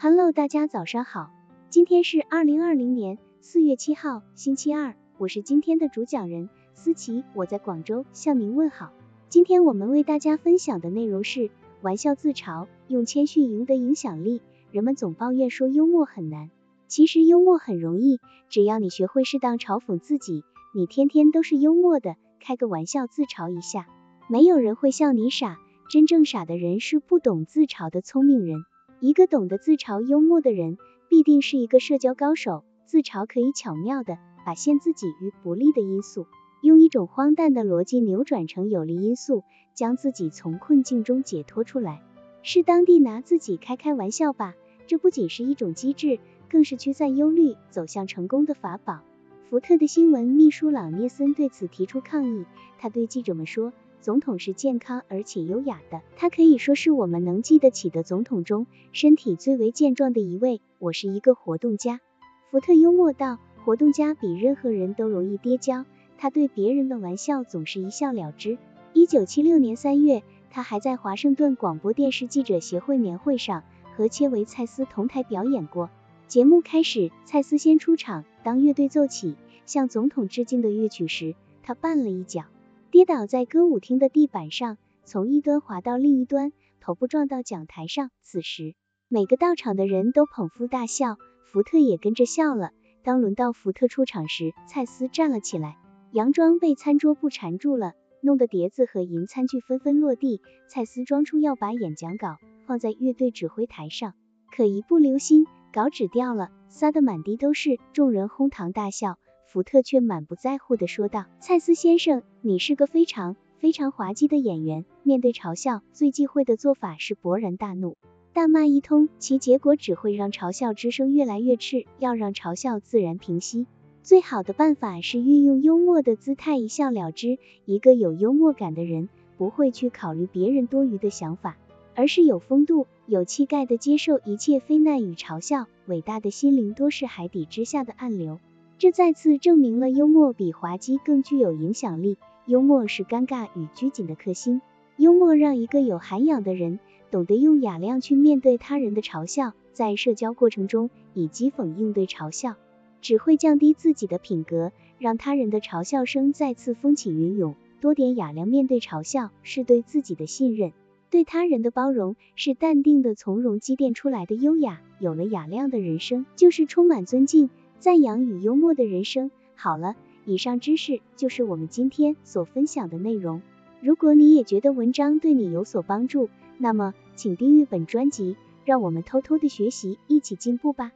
Hello，大家早上好，今天是二零二零年四月七号，星期二，我是今天的主讲人思琪，我在广州向您问好。今天我们为大家分享的内容是玩笑自嘲，用谦逊赢得影响力。人们总抱怨说幽默很难，其实幽默很容易，只要你学会适当嘲讽自己，你天天都是幽默的，开个玩笑自嘲一下，没有人会笑你傻。真正傻的人是不懂自嘲的聪明人。一个懂得自嘲幽默的人，必定是一个社交高手。自嘲可以巧妙的把陷自己于不利的因素，用一种荒诞的逻辑扭转成有利因素，将自己从困境中解脱出来。适当地拿自己开开玩笑吧，这不仅是一种机智，更是驱散忧虑、走向成功的法宝。福特的新闻秘书朗涅森对此提出抗议，他对记者们说。总统是健康而且优雅的，他可以说是我们能记得起的总统中身体最为健壮的一位。我是一个活动家，福特幽默道，活动家比任何人都容易跌跤，他对别人的玩笑总是一笑了之。一九七六年三月，他还在华盛顿广播电视记者协会年会上和切维蔡斯同台表演过。节目开始，蔡斯先出场，当乐队奏起向总统致敬的乐曲时，他绊了一脚。跌倒在歌舞厅的地板上，从一端滑到另一端，头部撞到讲台上。此时，每个到场的人都捧腹大笑，福特也跟着笑了。当轮到福特出场时，蔡司站了起来，佯装被餐桌布缠住了，弄得碟子和银餐具纷纷落地。蔡司装出要把演讲稿放在乐队指挥台上，可一不留心，稿纸掉了，撒得满地都是，众人哄堂大笑。福特却满不在乎地说道：“蔡司先生，你是个非常非常滑稽的演员。面对嘲笑，最忌讳的做法是勃然大怒，大骂一通，其结果只会让嘲笑之声越来越炽。要让嘲笑自然平息，最好的办法是运用幽默的姿态一笑了之。一个有幽默感的人，不会去考虑别人多余的想法，而是有风度、有气概的接受一切非难与嘲笑。伟大的心灵多是海底之下的暗流。”这再次证明了幽默比滑稽更具有影响力。幽默是尴尬与拘谨的克星。幽默让一个有涵养的人懂得用雅量去面对他人的嘲笑，在社交过程中以讥讽应对嘲笑，只会降低自己的品格，让他人的嘲笑声再次风起云涌。多点雅量面对嘲笑，是对自己的信任，对他人的包容，是淡定的从容积淀出来的优雅。有了雅量的人生，就是充满尊敬。赞扬与幽默的人生。好了，以上知识就是我们今天所分享的内容。如果你也觉得文章对你有所帮助，那么请订阅本专辑，让我们偷偷的学习，一起进步吧。